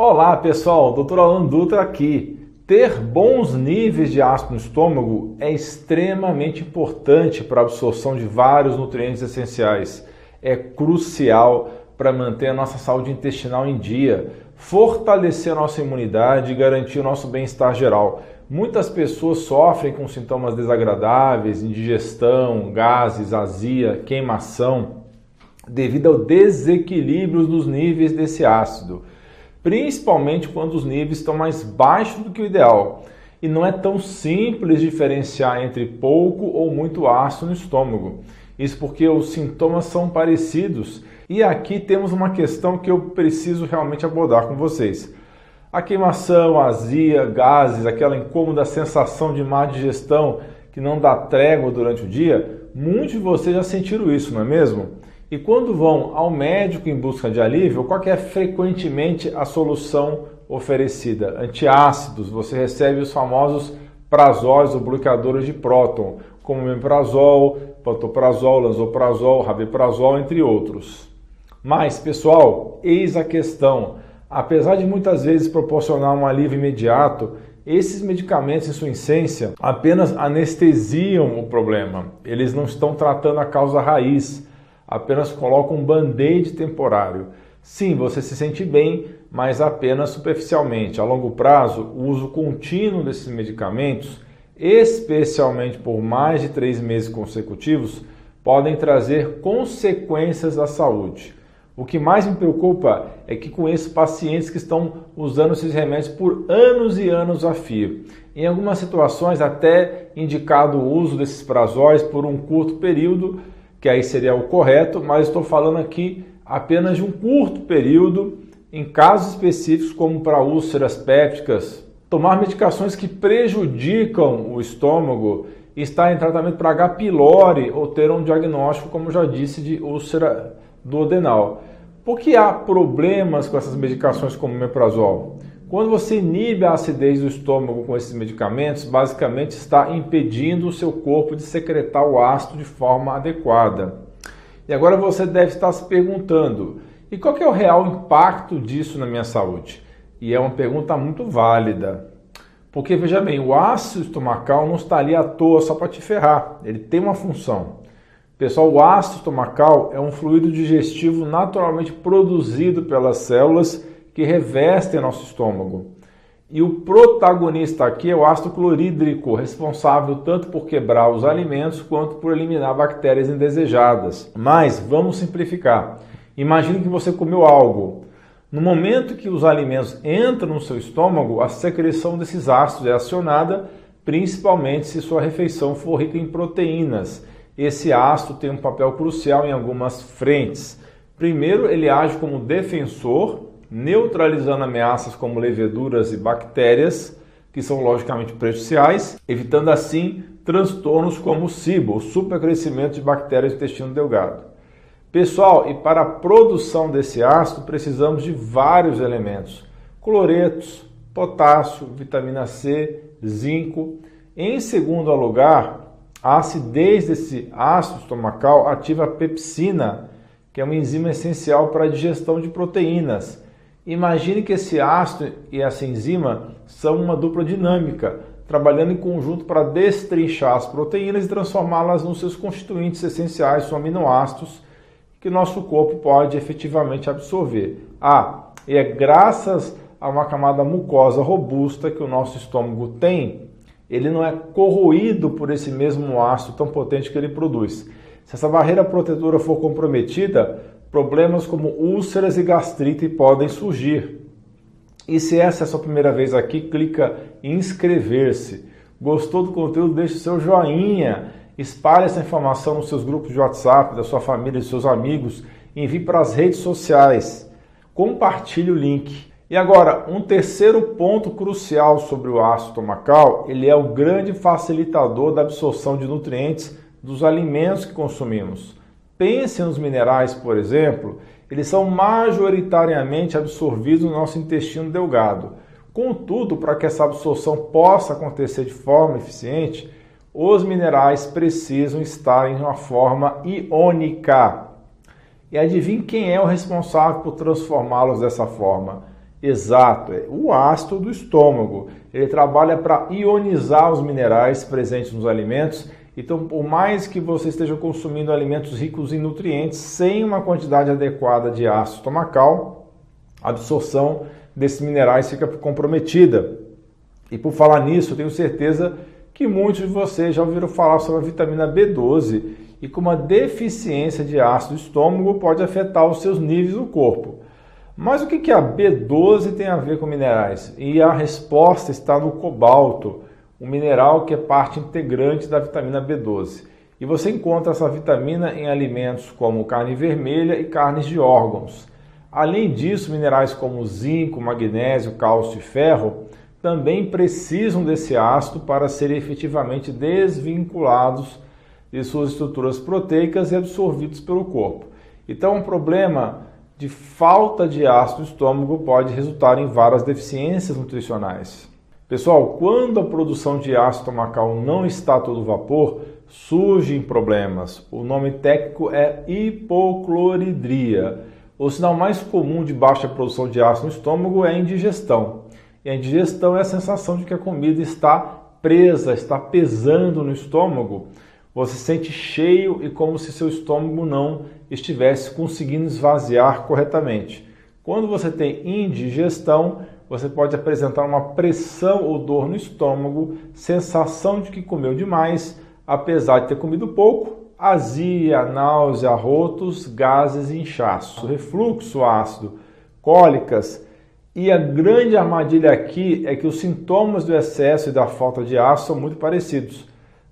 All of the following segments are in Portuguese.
Olá pessoal, Dr. Alan Dutra aqui. Ter bons níveis de ácido no estômago é extremamente importante para a absorção de vários nutrientes essenciais. É crucial para manter a nossa saúde intestinal em dia, fortalecer a nossa imunidade e garantir o nosso bem-estar geral. Muitas pessoas sofrem com sintomas desagradáveis, indigestão, gases, azia, queimação, devido ao desequilíbrio dos níveis desse ácido principalmente quando os níveis estão mais baixos do que o ideal. E não é tão simples diferenciar entre pouco ou muito ácido no estômago. Isso porque os sintomas são parecidos. E aqui temos uma questão que eu preciso realmente abordar com vocês. A queimação, a azia, gases, aquela incômoda sensação de má digestão que não dá trégua durante o dia, muitos de vocês já sentiram isso, não é mesmo? E quando vão ao médico em busca de alívio, qual é frequentemente a solução oferecida? Antiácidos, você recebe os famosos prazóis ou bloqueadores de próton, como meprazol, pantoprazol, lanzoprazol, rabeprazol, entre outros. Mas, pessoal, eis a questão. Apesar de muitas vezes proporcionar um alívio imediato, esses medicamentos, em sua essência, apenas anestesiam o problema. Eles não estão tratando a causa raiz apenas coloca um band-aid temporário. Sim, você se sente bem, mas apenas superficialmente. A longo prazo, o uso contínuo desses medicamentos, especialmente por mais de três meses consecutivos, podem trazer consequências à saúde. O que mais me preocupa é que conheço pacientes que estão usando esses remédios por anos e anos a fio. Em algumas situações, até indicado o uso desses prazóis por um curto período, que aí seria o correto, mas estou falando aqui apenas de um curto período, em casos específicos, como para úlceras pépticas, tomar medicações que prejudicam o estômago, estar em tratamento para H. pylori ou ter um diagnóstico, como já disse, de úlcera duodenal. Por que há problemas com essas medicações como o meprazol? Quando você inibe a acidez do estômago com esses medicamentos, basicamente está impedindo o seu corpo de secretar o ácido de forma adequada. E agora você deve estar se perguntando: e qual é o real impacto disso na minha saúde? E é uma pergunta muito válida. Porque veja bem, o ácido estomacal não está ali à toa só para te ferrar, ele tem uma função. Pessoal, o ácido estomacal é um fluido digestivo naturalmente produzido pelas células que revestem nosso estômago. E o protagonista aqui é o ácido clorídrico, responsável tanto por quebrar os alimentos quanto por eliminar bactérias indesejadas. Mas vamos simplificar. Imagine que você comeu algo. No momento que os alimentos entram no seu estômago, a secreção desses ácidos é acionada, principalmente se sua refeição for rica em proteínas. Esse ácido tem um papel crucial em algumas frentes. Primeiro, ele age como defensor neutralizando ameaças como leveduras e bactérias, que são logicamente prejudiciais, evitando assim transtornos como o SIBO, o supercrescimento de bactérias do intestino delgado. Pessoal, e para a produção desse ácido precisamos de vários elementos: cloretos, potássio, vitamina C, zinco. Em segundo lugar, a acidez desse ácido estomacal ativa a pepsina, que é uma enzima essencial para a digestão de proteínas Imagine que esse ácido e essa enzima são uma dupla dinâmica, trabalhando em conjunto para destrinchar as proteínas e transformá-las nos seus constituintes essenciais, são aminoácidos, que nosso corpo pode efetivamente absorver. Ah, e é graças a uma camada mucosa robusta que o nosso estômago tem, ele não é corroído por esse mesmo ácido tão potente que ele produz. Se essa barreira protetora for comprometida, problemas como úlceras e gastrite podem surgir. E se essa é a sua primeira vez aqui, clica em inscrever-se. Gostou do conteúdo? Deixe seu joinha. Espalhe essa informação nos seus grupos de WhatsApp, da sua família, dos seus amigos. Envie para as redes sociais. Compartilhe o link. E agora, um terceiro ponto crucial sobre o ácido estomacal, ele é o grande facilitador da absorção de nutrientes dos alimentos que consumimos. Pense nos minerais, por exemplo, eles são majoritariamente absorvidos no nosso intestino delgado. Contudo, para que essa absorção possa acontecer de forma eficiente, os minerais precisam estar em uma forma iônica. E adivinhe quem é o responsável por transformá-los dessa forma? Exato, é o ácido do estômago. Ele trabalha para ionizar os minerais presentes nos alimentos. Então, por mais que você esteja consumindo alimentos ricos em nutrientes sem uma quantidade adequada de ácido estomacal, a absorção desses minerais fica comprometida. E por falar nisso, tenho certeza que muitos de vocês já ouviram falar sobre a vitamina B12 e como a deficiência de ácido do estômago pode afetar os seus níveis no corpo. Mas o que a B12 tem a ver com minerais? E a resposta está no cobalto, um mineral que é parte integrante da vitamina B12. E você encontra essa vitamina em alimentos como carne vermelha e carnes de órgãos. Além disso, minerais como zinco, magnésio, cálcio e ferro também precisam desse ácido para serem efetivamente desvinculados de suas estruturas proteicas e absorvidos pelo corpo. Então, um problema de falta de ácido no estômago pode resultar em várias deficiências nutricionais. Pessoal, quando a produção de ácido estomacal não está a todo vapor, surgem problemas. O nome técnico é hipocloridria. O sinal mais comum de baixa produção de ácido no estômago é a indigestão. E a indigestão é a sensação de que a comida está presa, está pesando no estômago. Você se sente cheio e como se seu estômago não estivesse conseguindo esvaziar corretamente. Quando você tem indigestão, você pode apresentar uma pressão ou dor no estômago, sensação de que comeu demais, apesar de ter comido pouco, azia, náusea, rotos, gases e inchaço, refluxo ácido, cólicas. E a grande armadilha aqui é que os sintomas do excesso e da falta de ácido são muito parecidos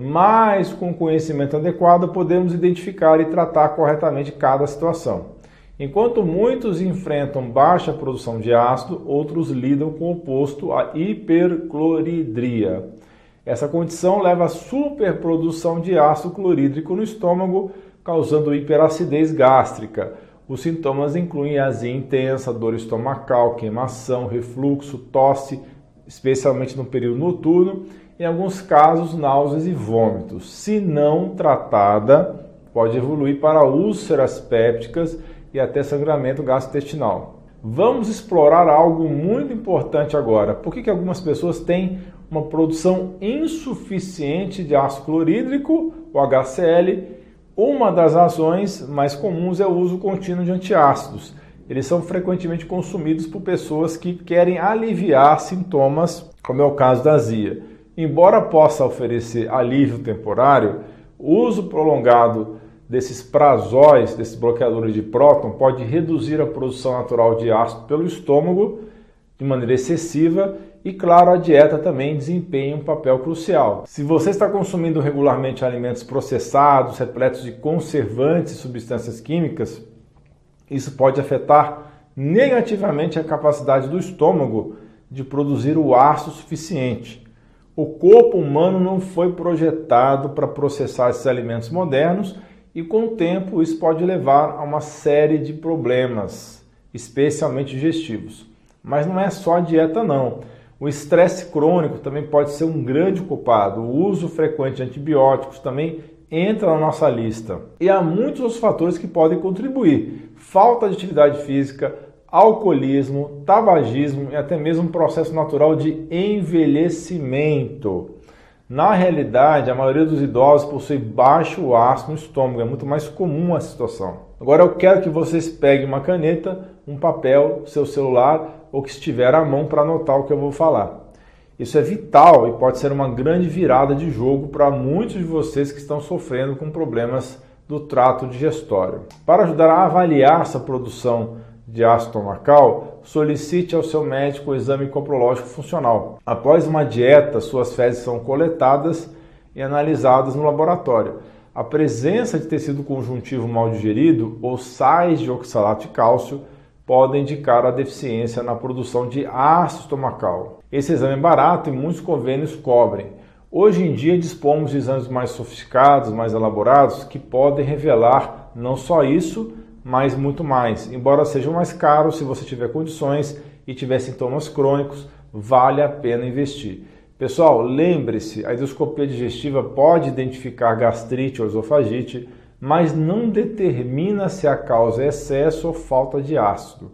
mas com conhecimento adequado podemos identificar e tratar corretamente cada situação. Enquanto muitos enfrentam baixa produção de ácido, outros lidam com o oposto, a hipercloridria. Essa condição leva à superprodução de ácido clorídrico no estômago, causando hiperacidez gástrica. Os sintomas incluem azia intensa, dor estomacal, queimação, refluxo, tosse, especialmente no período noturno, em alguns casos, náuseas e vômitos. Se não tratada, pode evoluir para úlceras pépticas e até sangramento gastrointestinal. Vamos explorar algo muito importante agora. Por que, que algumas pessoas têm uma produção insuficiente de ácido clorídrico, o HCl? Uma das razões mais comuns é o uso contínuo de antiácidos. Eles são frequentemente consumidos por pessoas que querem aliviar sintomas, como é o caso da azia. Embora possa oferecer alívio temporário, o uso prolongado desses prazóis, desses bloqueadores de próton, pode reduzir a produção natural de ácido pelo estômago de maneira excessiva e, claro, a dieta também desempenha um papel crucial. Se você está consumindo regularmente alimentos processados, repletos de conservantes e substâncias químicas, isso pode afetar negativamente a capacidade do estômago de produzir o ácido suficiente. O corpo humano não foi projetado para processar esses alimentos modernos e, com o tempo, isso pode levar a uma série de problemas, especialmente digestivos. Mas não é só a dieta, não. O estresse crônico também pode ser um grande culpado. O uso frequente de antibióticos também entra na nossa lista. E há muitos outros fatores que podem contribuir: falta de atividade física, alcoolismo, tabagismo e até mesmo um processo natural de envelhecimento. Na realidade, a maioria dos idosos possui baixo ácido no estômago, é muito mais comum essa situação. Agora eu quero que vocês peguem uma caneta, um papel, seu celular ou que estiver à mão para anotar o que eu vou falar. Isso é vital e pode ser uma grande virada de jogo para muitos de vocês que estão sofrendo com problemas do trato digestório. Para ajudar a avaliar essa produção de ácido estomacal, solicite ao seu médico o exame coprológico funcional. Após uma dieta, suas fezes são coletadas e analisadas no laboratório. A presença de tecido conjuntivo mal digerido ou sais de oxalato de cálcio podem indicar a deficiência na produção de ácido estomacal. Esse exame é barato e muitos convênios cobrem. Hoje em dia dispomos de exames mais sofisticados, mais elaborados, que podem revelar não só isso, mas muito mais. Embora seja mais caro, se você tiver condições e tiver sintomas crônicos, vale a pena investir. Pessoal, lembre-se, a endoscopia digestiva pode identificar gastrite ou esofagite, mas não determina se a causa é excesso ou falta de ácido.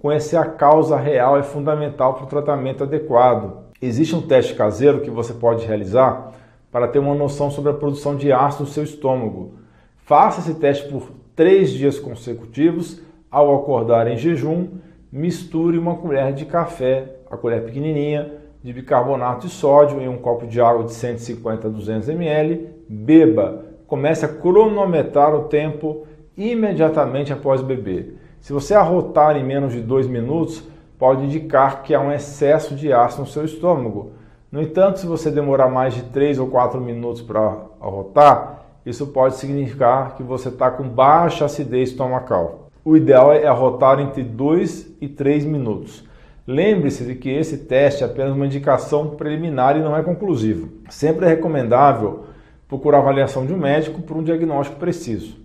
conhecer a causa real é fundamental para o tratamento adequado. Existe um teste caseiro que você pode realizar para ter uma noção sobre a produção de ácido no seu estômago. Faça esse teste por três dias consecutivos. Ao acordar em jejum, misture uma colher de café, a colher pequenininha, de bicarbonato de sódio em um copo de água de 150 a 200 ml. Beba. Comece a cronometrar o tempo imediatamente após beber. Se você arrotar em menos de dois minutos, pode indicar que há um excesso de ácido no seu estômago. No entanto, se você demorar mais de 3 ou 4 minutos para arrotar, isso pode significar que você está com baixa acidez estomacal. O ideal é arrotar entre 2 e 3 minutos. Lembre-se de que esse teste é apenas uma indicação preliminar e não é conclusivo. Sempre é recomendável procurar avaliação de um médico por um diagnóstico preciso.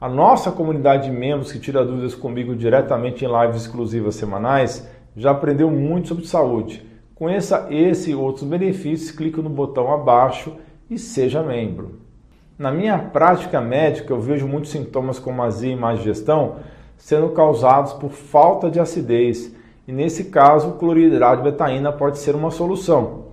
A nossa comunidade de membros que tira dúvidas comigo diretamente em lives exclusivas semanais já aprendeu muito sobre saúde. Conheça esse e outros benefícios, clique no botão abaixo e seja membro. Na minha prática médica, eu vejo muitos sintomas como azia e má digestão sendo causados por falta de acidez, e nesse caso, o cloridrato de betaína pode ser uma solução.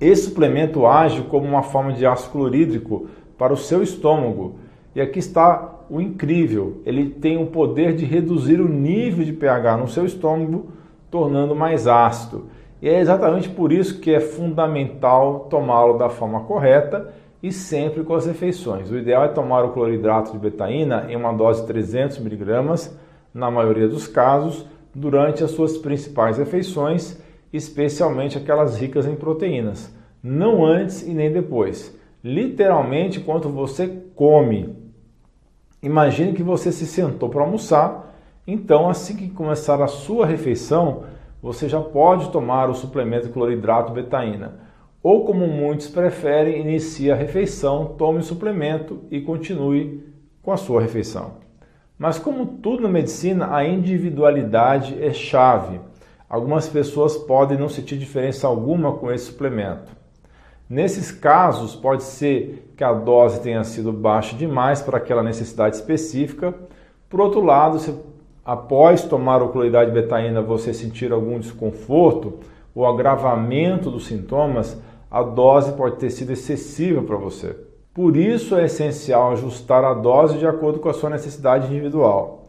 Esse suplemento age como uma forma de ácido clorídrico para o seu estômago e aqui está o incrível: ele tem o poder de reduzir o nível de pH no seu estômago, tornando mais ácido. E é exatamente por isso que é fundamental tomá-lo da forma correta e sempre com as refeições. O ideal é tomar o cloridrato de betaína em uma dose de 300 mg, na maioria dos casos, durante as suas principais refeições, especialmente aquelas ricas em proteínas, não antes e nem depois literalmente enquanto você come. Imagine que você se sentou para almoçar, então assim que começar a sua refeição, você já pode tomar o suplemento cloridrato betaína. Ou como muitos preferem, inicie a refeição, tome o suplemento e continue com a sua refeição. Mas como tudo na medicina, a individualidade é chave. Algumas pessoas podem não sentir diferença alguma com esse suplemento. Nesses casos, pode ser que a dose tenha sido baixa demais para aquela necessidade específica. Por outro lado, se após tomar o cloridade betaína você sentir algum desconforto ou agravamento dos sintomas, a dose pode ter sido excessiva para você. Por isso é essencial ajustar a dose de acordo com a sua necessidade individual.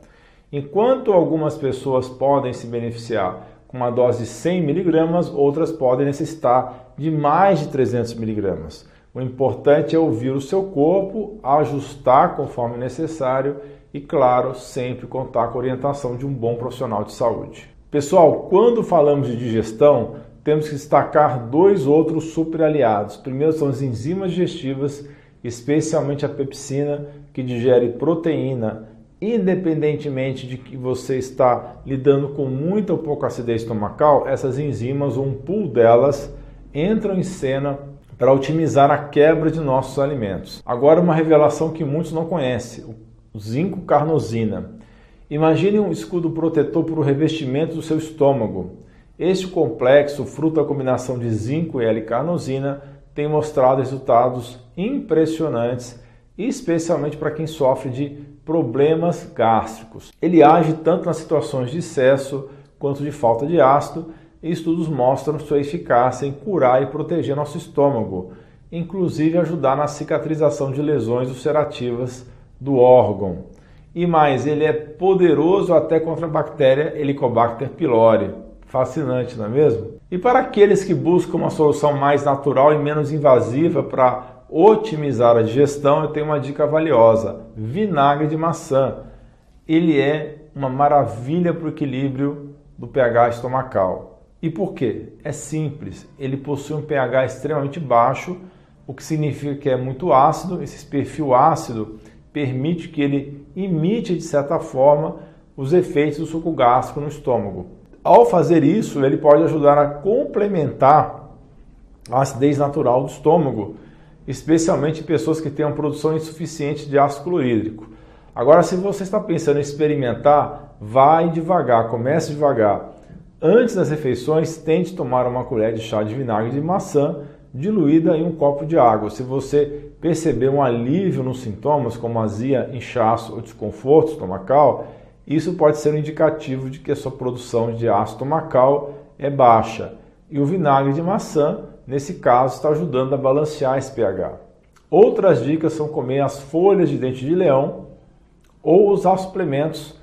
Enquanto algumas pessoas podem se beneficiar com uma dose de 100 miligramas, outras podem necessitar de mais de 300 miligramas. O importante é ouvir o seu corpo, ajustar conforme necessário e, claro, sempre contar com a orientação de um bom profissional de saúde. Pessoal, quando falamos de digestão, temos que destacar dois outros super aliados. Primeiro são as enzimas digestivas, especialmente a pepsina, que digere proteína independentemente de que você está lidando com muita ou pouca acidez estomacal, essas enzimas, um pool delas, entram em cena para otimizar a quebra de nossos alimentos. Agora, uma revelação que muitos não conhecem: o zinco carnosina. Imagine um escudo protetor para o revestimento do seu estômago. Este complexo, fruto da combinação de zinco e L-carnosina, tem mostrado resultados impressionantes, especialmente para quem sofre de problemas gástricos. Ele age tanto nas situações de excesso quanto de falta de ácido, e estudos mostram sua eficácia em curar e proteger nosso estômago, inclusive ajudar na cicatrização de lesões ulcerativas do órgão. E mais, ele é poderoso até contra a bactéria Helicobacter pylori. Fascinante, não é mesmo? E para aqueles que buscam uma solução mais natural e menos invasiva para otimizar a digestão, eu tenho uma dica valiosa: vinagre de maçã. Ele é uma maravilha para o equilíbrio do pH estomacal. E por quê? É simples. Ele possui um pH extremamente baixo, o que significa que é muito ácido. Esse perfil ácido permite que ele imite, de certa forma, os efeitos do suco gástrico no estômago. Ao fazer isso, ele pode ajudar a complementar a acidez natural do estômago especialmente pessoas que uma produção insuficiente de ácido clorídrico. Agora, se você está pensando em experimentar, vai devagar, comece devagar. Antes das refeições, tente tomar uma colher de chá de vinagre de maçã diluída em um copo de água. Se você perceber um alívio nos sintomas, como azia, inchaço ou desconforto estomacal, isso pode ser um indicativo de que a sua produção de ácido estomacal é baixa. E o vinagre de maçã, nesse caso, está ajudando a balancear esse pH. Outras dicas são comer as folhas de dente de leão ou usar suplementos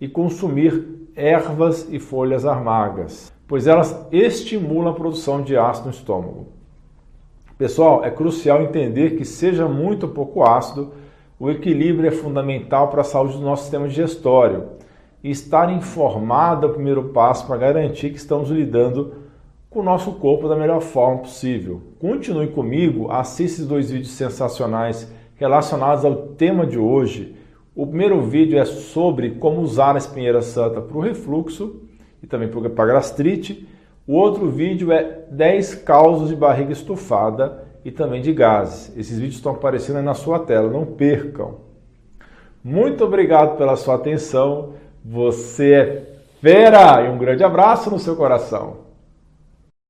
e consumir ervas e folhas amargas, pois elas estimulam a produção de ácido no estômago. Pessoal, é crucial entender que seja muito ou pouco ácido, o equilíbrio é fundamental para a saúde do nosso sistema digestório. E estar informado é o primeiro passo para garantir que estamos lidando com o nosso corpo da melhor forma possível. Continue comigo, assista esses dois vídeos sensacionais relacionados ao tema de hoje. O primeiro vídeo é sobre como usar a espinheira santa para o refluxo e também para a gastrite. O outro vídeo é 10 causas de barriga estufada e também de gases. Esses vídeos estão aparecendo aí na sua tela, não percam. Muito obrigado pela sua atenção. Você é fera e um grande abraço no seu coração.